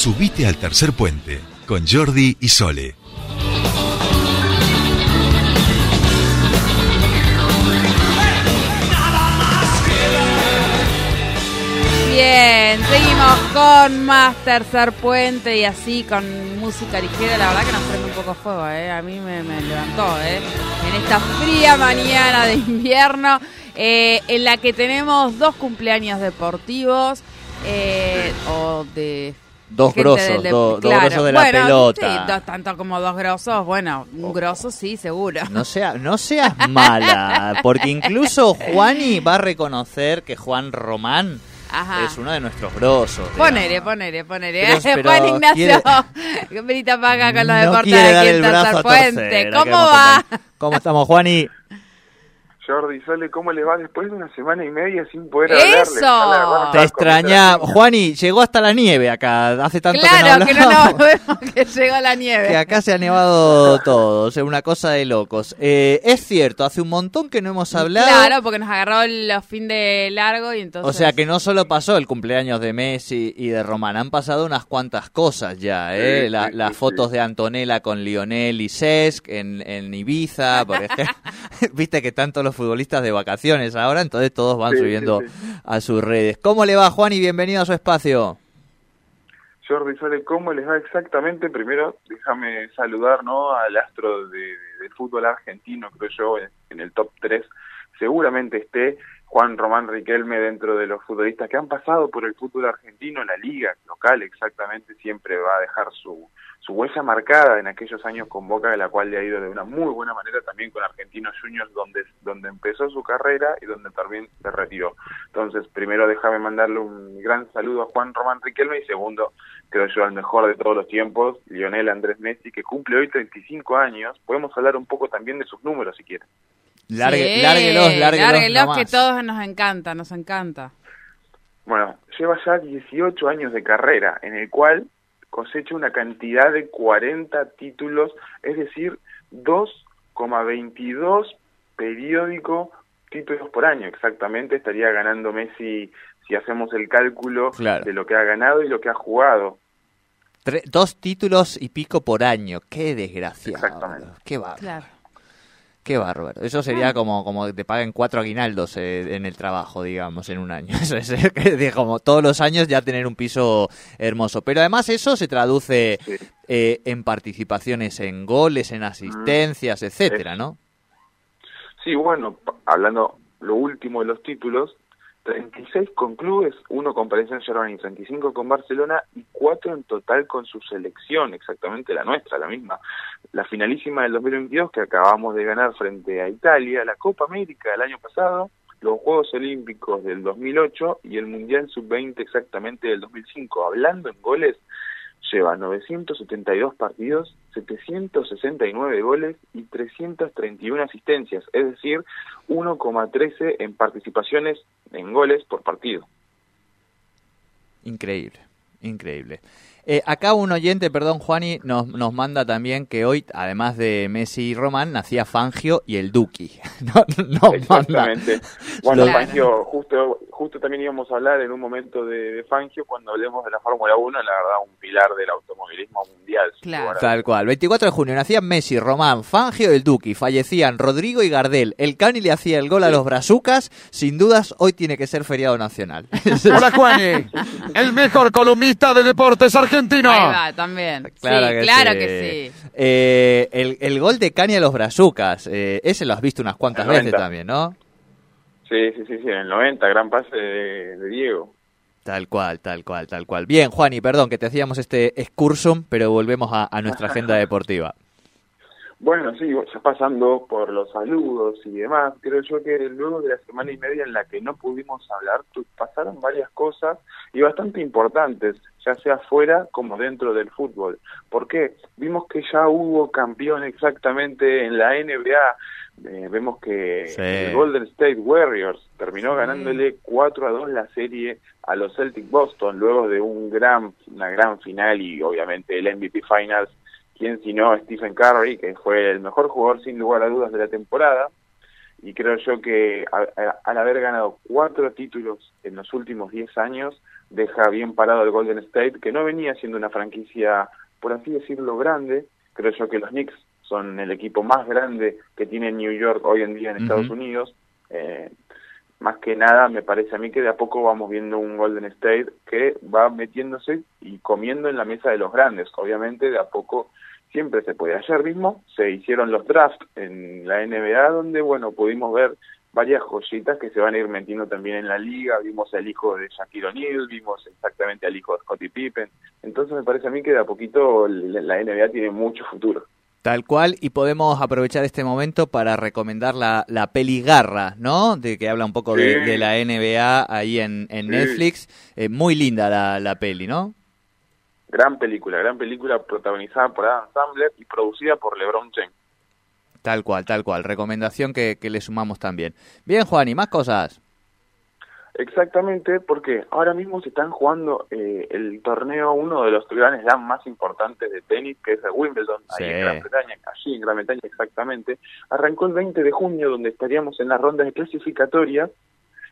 Subite al tercer puente con Jordi y Sole. Bien, seguimos con más tercer puente y así con música ligera. La verdad que nos prende un poco fuego, ¿eh? A mí me, levantó, ¿eh? En esta fría mañana de invierno eh, en la que tenemos dos cumpleaños deportivos eh, o de Dos grosos, del de- dos, dos claro. grosos de la pelota. sí, dos- tanto como dos grosos. Bueno, un grosso sí, seguro. No, sea, no seas mala, porque incluso Juani va a reconocer que Juan Román Ajá. es uno de nuestros grosos. Ponele, ponele, ponele. Juan Ignacio, quiere- Benita Paca con los No deportes de dar aquí el en brazo Tercer a Puente. ¿Cómo va? ¿Cómo estamos, Juani? Jordi, Sole, ¿cómo les va después de una semana y media sin poder hablarles? ¡Eso! Te estaba extraña. comiendo Juani, llegó hasta la nieve acá. Hace tanto Claro, que que no nos vemos, que llegó la nieve. Que acá se ha nevado todo, o sea, una cosa de locos. Eh, es cierto, hace un montón que no hemos hablado. Claro, porque nos agarró los fin de largo y entonces... O sea que no solo pasó el cumpleaños de Messi y de Román, han pasado unas cuantas cosas ya, ¿eh? Sí, La- sí, las sí, fotos de Antonella con Lionel y Cesc en, en Ibiza, por ejemplo. Viste que todos los futbolistas de vacaciones ahora, entonces todos van Sí, subiendo sí. a sus redes. ¿Cómo le va, Juan? Y bienvenido a su espacio. Jordi, Sole, ¿cómo les va exactamente? Primero, déjame saludar ¿no? al astro de, fútbol argentino, creo yo, en, en el top 3. Seguramente esté Juan Román Riquelme dentro de los futbolistas que han pasado por el fútbol argentino, la liga local exactamente, siempre va a dejar su, su huella marcada en aquellos años con Boca, de la cual le ha ido de una muy buena manera también con Argentinos Juniors, donde, donde empezó su carrera y donde también se retiró. Entonces, primero déjame mandarle un gran saludo a Juan Román Riquelme y segundo, creo yo, al mejor de todos los tiempos, Lionel Andrés Messi, que cumple hoy 35 años. Podemos hablar un poco también de sus números, si quieren. Largue, Sí, lárguelos, lárguelos, lárguelos, que todos nos encanta, nos encanta. Bueno, lleva ya 18 años de carrera, en el cual cosecha una cantidad de 40 títulos, es decir, 2,22 periódico títulos por año. Exactamente estaría ganando Messi si hacemos el cálculo Claro. de lo que ha ganado y lo que ha jugado. Tre- dos títulos y pico por año. Qué desgraciado. Exactamente. Qué bárbaro. Claro. Qué bárbaro. Eso sería como, como que te paguen cuatro aguinaldos eh, en el trabajo, digamos, en un año. Eso es eh, como todos los años ya tener un piso hermoso. Pero además eso se traduce Sí. eh, en participaciones en goles, en asistencias, etcétera, ¿no? Sí, bueno, hablando lo último de los títulos, 36 con clubes, uno con Paris Saint-Germain, 35 con Barcelona y cuatro en total con su selección, exactamente la nuestra, la misma. La finalísima del 2022 que acabamos de ganar frente a Italia, la Copa América del año pasado, los Juegos Olímpicos del 2008 y el Mundial Sub-20 exactamente del 2005. Hablando en goles, lleva 972 partidos, 769 goles y 331 asistencias, es decir, 1,13 en participaciones en goles por partido. Increíble, increíble. Eh, acá un oyente, perdón, Juani, nos, nos manda también que hoy, además de Messi y Román, nacía Fangio y el Duki. No, no manda. Exactamente. Bueno, Claro. Fangio, justo, justo también íbamos a hablar en un momento de, de Fangio cuando hablemos de la Fórmula 1, la verdad, un pilar del automovilismo mundial. Claro. Tal cual. 24 de junio nacían Messi, Román, Fangio y el Duki. Fallecían Rodrigo y Gardel. El Cani le hacía el gol a los brazucas. Sin dudas, hoy tiene que ser feriado nacional. Hola, Juani. El mejor columnista de deportes argentino. Ahí va, también. sí, claro que sí. Eh, el, el gol de Cani a los brazucas. eh, ese lo has visto unas cuantas El veces 90. también, ¿no? Sí, sí, sí, sí, en el 90, gran pase de, de Diego. Tal cual, tal cual, tal cual. Bien, Juani, perdón que te hacíamos este excursum, pero volvemos a, a nuestra agenda deportiva. Bueno, sí, ya pasando por los saludos y demás, creo yo que luego de la semana y media en la que no pudimos hablar, pasaron varias cosas y bastante importantes, ya sea fuera como dentro del fútbol. ¿Por qué? Vimos que ya hubo campeón exactamente en la NBA. Eh, vemos que Sí. el Golden State Warriors terminó ganándole 4 a 2 la serie a los Celtic Boston luego de un gran una gran final y obviamente el MVP Finals quién sino Stephen Curry, que fue el mejor jugador sin lugar a dudas de la temporada. y creo yo que al haber ganado cuatro títulos en los últimos 10 años, deja bien parado el Golden State, que no venía siendo una franquicia, por así decirlo, grande. Creo yo que los Knicks son el equipo más grande que tiene New York hoy en día en Estados Unidos. Eh, más que nada, me parece a mí que de a poco vamos viendo un Golden State que va metiéndose y comiendo en la mesa de los grandes. Obviamente, de a poco siempre se puede. Ayer mismo se hicieron los drafts en la NBA, donde, bueno, pudimos ver varias joyitas que se van a ir metiendo también en la liga. Vimos al hijo de Shaquille O'Neal, vimos exactamente al hijo de Scottie Pippen. Entonces me parece a mí que de a poquito la NBA tiene mucho futuro. Tal cual, y podemos aprovechar este momento para recomendar la, la peli Garra, ¿no? De que habla un poco de, la NBA ahí en, en Netflix. Eh, muy linda la, la peli, ¿no? Gran película, gran película protagonizada por Adam Sandler y producida por LeBron James. Tal cual, tal cual. Recomendación que, que le sumamos también. Bien, Juan, ¿y más cosas? Exactamente, porque ahora mismo se están jugando eh, el torneo, uno de los grandes Slam más importantes de tenis, que es el Wimbledon, ahí en Gran Bretaña, allí en Gran Bretaña exactamente. Arrancó el 20 de junio, donde estaríamos en las rondas de clasificatoria,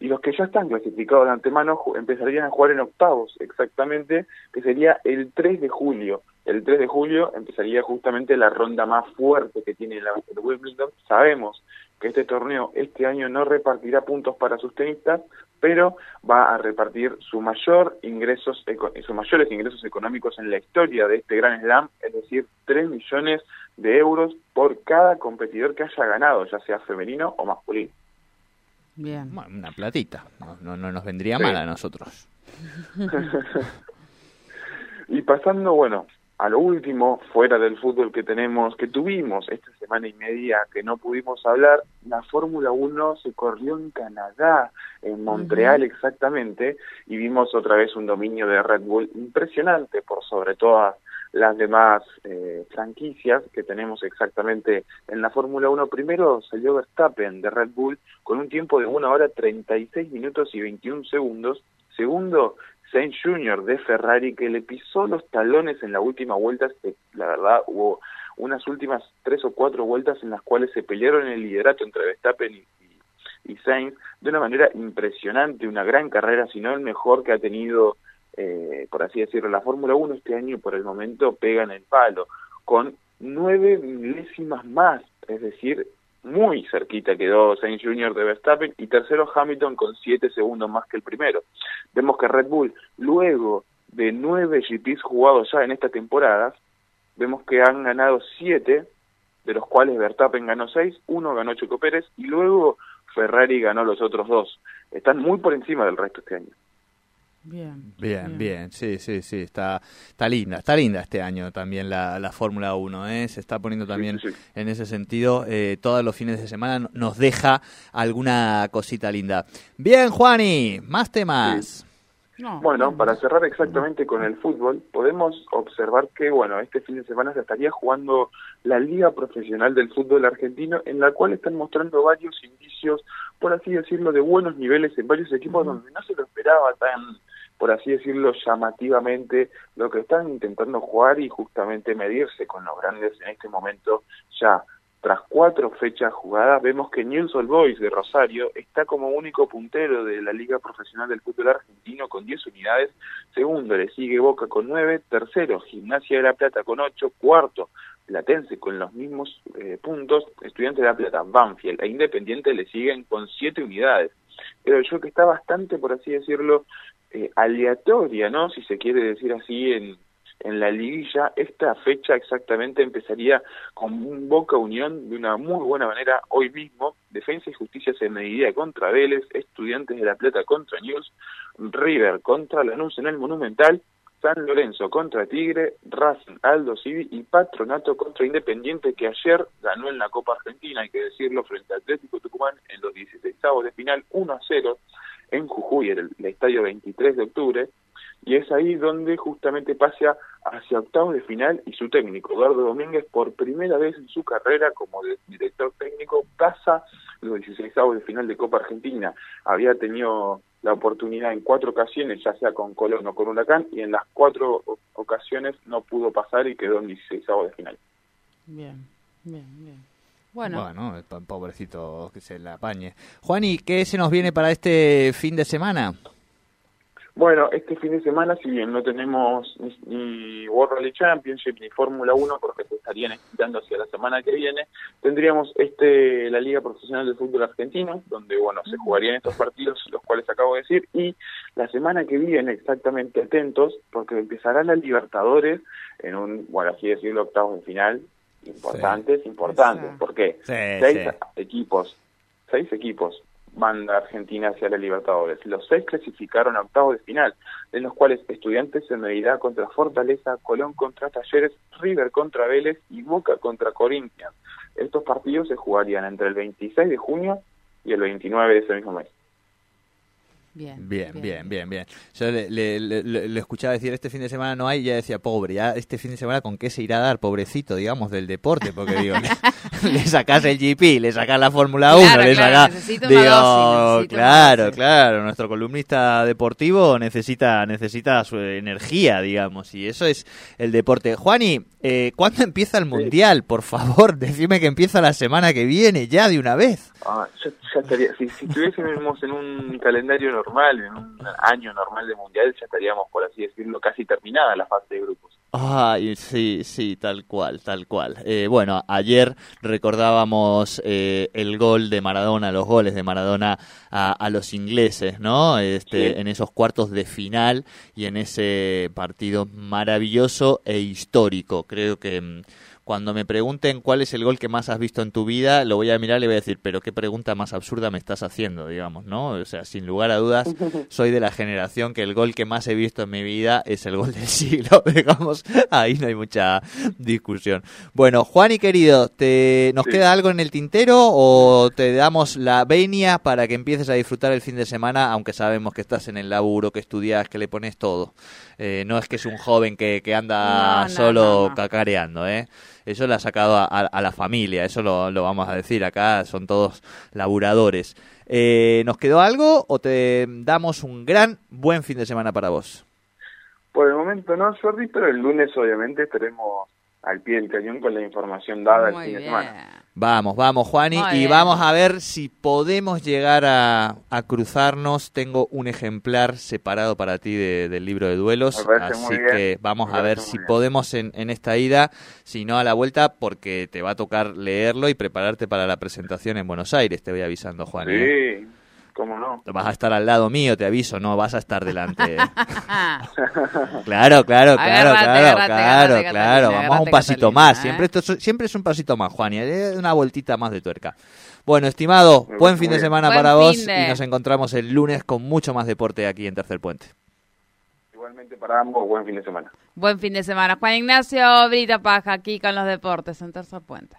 y los que ya están clasificados de antemano empezarían a jugar en octavos, exactamente, que sería el 3 de julio. El 3 de julio empezaría justamente la ronda más fuerte que tiene la, el Wimbledon. Sabemos que este torneo este año no repartirá puntos para sus tenistas, pero va a repartir su mayor ingresos sus mayores ingresos económicos en la historia de este Gran Slam, es decir, 3 millones de euros por cada competidor que haya ganado, ya sea femenino o masculino. Bien. una platita, no, no, nos vendría mal a nosotros. y pasando, bueno, a lo último, fuera del fútbol que tenemos, que tuvimos esta semana y media que no pudimos hablar, la Fórmula 1 se corrió en Canadá, en Montreal exactamente, y vimos otra vez un dominio de Red Bull impresionante por sobre todas las demás eh, franquicias que tenemos exactamente en la Fórmula 1. Primero salió Verstappen de Red Bull con un tiempo de 1 hora 36 minutos y 21 segundos. Segundo, Sainz Jr. de Ferrari que le pisó los talones en la última vuelta, la verdad hubo unas últimas tres o cuatro vueltas en las cuales se pelearon el liderato entre Verstappen y, y, Sainz de una manera impresionante, una gran carrera, si no el mejor que ha tenido, eh, por así decirlo, la Fórmula 1 este año por el momento pega en el palo, con nueve milésimas más, es decir, muy cerquita quedó Sainz Jr. de Verstappen y tercero Hamilton con siete segundos más que el primero. Vemos que Red Bull, luego de nueve GPs jugados ya en esta temporada, vemos que han ganado siete, de los cuales Verstappen ganó seis, uno ganó Checo Pérez y luego Ferrari ganó los otros dos. Están muy por encima del resto este año. Bien, bien, bien, sí, sí, sí, está, está linda, está linda este año también la, la Fórmula 1, ¿eh? se está poniendo también en ese sentido, eh, todos los fines de semana nos deja alguna cosita linda. Bien, Juani, más temas. bueno, para cerrar exactamente con el fútbol, podemos observar que, bueno, este fin de semana se estaría jugando la Liga Profesional del Fútbol Argentino, en la cual están mostrando varios indicios, por así decirlo, de buenos niveles en varios equipos donde no se lo esperaba tan por así decirlo, llamativamente lo que están intentando jugar y justamente medirse con los grandes en este momento ya. Tras cuatro fechas jugadas, vemos que News Old Boys de Rosario está como único puntero de la Liga Profesional del Fútbol Argentino con 10 unidades. Segundo, le sigue Boca con 9. Tercero, Gimnasia de la Plata con 8. Cuarto, Platense con los mismos eh, puntos. Estudiantes de la Plata, Banfield e Independiente le siguen con 7 unidades. Pero yo que está bastante, por así decirlo, eh, aleatoria, ¿no? Si se quiere decir así en, en la liguilla, esta fecha exactamente empezaría con un Boca Unión de una muy buena manera hoy mismo. Defensa y Justicia se mediría contra Vélez, Estudiantes de La Plata contra News, River contra Lanús en el Monumental, San Lorenzo contra Tigre, Racing, Aldo Civi y Patronato contra Independiente que ayer ganó en la Copa Argentina, hay que decirlo, frente a Atlético Tucumán en los 16 de final 1 a 0 en Jujuy, el, estadio 23 de octubre, y es ahí donde justamente pasa hacia octavos de final y su técnico, Eduardo Domínguez, por primera vez en su carrera como director técnico, pasa los 16 de final de Copa Argentina. Había tenido la oportunidad en cuatro ocasiones, ya sea con Colón o con Huracán, y en las cuatro ocasiones no pudo pasar y quedó en 16 de final. Bien, bien, bien. Bueno, Bueno, el po- pobrecito que se la apañe. Juani, ¿qué se nos viene para este fin de semana? Bueno, este fin de semana, si bien no tenemos ni, ni World Rally Championship ni Fórmula 1, porque se estarían quitando hacia la semana que viene, tendríamos este la Liga Profesional de Fútbol Argentino, donde bueno se jugarían estos partidos, los cuales acabo de decir, y la semana que viene, exactamente atentos, porque empezará la Libertadores en un, bueno, así decirlo, octavos de final, importantes, importantes. Sí. ¿Por qué? Sí, seis sí. equipos, seis equipos van de Argentina hacia la Libertadores. Los seis clasificaron a octavos de final, de los cuales Estudiantes se medirá contra Fortaleza, Colón contra Talleres, River contra Vélez y Boca contra Corinthians. Estos partidos se jugarían entre el 26 de junio y el 29 de ese mismo mes. Bien. Bien, bien, bien, bien. Yo le, le- le- escuchaba decir, este fin de semana no hay, y ya decía, pobre, ya este fin de semana con qué se irá a dar, pobrecito, digamos, del deporte, porque digo, le, sacás el GP, le sacás la Fórmula 1, Claro, le claro, necesita una digo, dosis, claro, claro, nuestro columnista deportivo necesita, necesita su energía, digamos, y eso es el deporte. Juani, eh, ¿cuándo empieza el Mundial? Por favor, decime que empieza la semana que viene, ya de una vez. Ah, ya, ya estaría, si, si estuviésemos en un calendario normal, en un año normal de mundial, ya estaríamos, por así decirlo, casi terminada la fase de grupos. Ay, sí, sí, tal cual, tal cual. Eh, bueno, ayer recordábamos eh, el gol de Maradona, los goles de Maradona a, a los ingleses, ¿no? Este, Sí. En esos cuartos de final y en ese partido maravilloso e histórico. Creo que mm, cuando me pregunten cuál es el gol que más has visto en tu vida, lo voy a mirar y le voy a decir, pero qué pregunta más absurda me estás haciendo, digamos, ¿no? O sea, sin lugar a dudas, soy de la generación que el gol que más he visto en mi vida es el gol del siglo, digamos, ahí no hay mucha discusión. Bueno, Juan y querido, ¿te, ¿nos Sí. queda algo en el tintero o te damos la venia para que empieces a disfrutar el fin de semana, aunque sabemos que estás en el laburo, que estudias, que le pones todo? Eh, no es que es un joven que, que anda No, no, solo no, cacareando, ¿eh? Eso lo ha sacado a, a- a la familia, eso lo, lo vamos a decir acá, son todos laburadores. Eh, ¿Nos quedó algo o te damos un gran buen fin de semana para vos? Por el momento no, Jordi, pero el lunes obviamente estaremos al pie del cañón con la información dada el Muy fin de semana. Vamos, vamos, Juani, Muy y bien. vamos a ver si podemos llegar a, a cruzarnos. Tengo un ejemplar separado para ti de- del libro de duelos, así que vamos a ver si bien. podemos en, en esta ida, si no a la vuelta, porque te va a tocar leerlo y prepararte para la presentación en Buenos Aires, te voy avisando, Juani. ¿eh? Cómo no. Vas a estar al lado mío, te aviso, no vas a estar delante. Claro, claro, claro, Agárrate, claro, agárrate, claro, agárrate, claro. Vamos a un pasito Catalina, más. ¿eh? Siempre esto es, siempre es un pasito más, Juan. Y es una vueltita más de tuerca. Bueno, estimado, Me buen fin de semana Buen para vos y nos encontramos el lunes con mucho más deporte aquí en Tercer Puente. Igualmente para ambos, buen fin de semana. buen fin de semana. Juan Ignacio Brita Paja aquí con los deportes en Tercer Puente.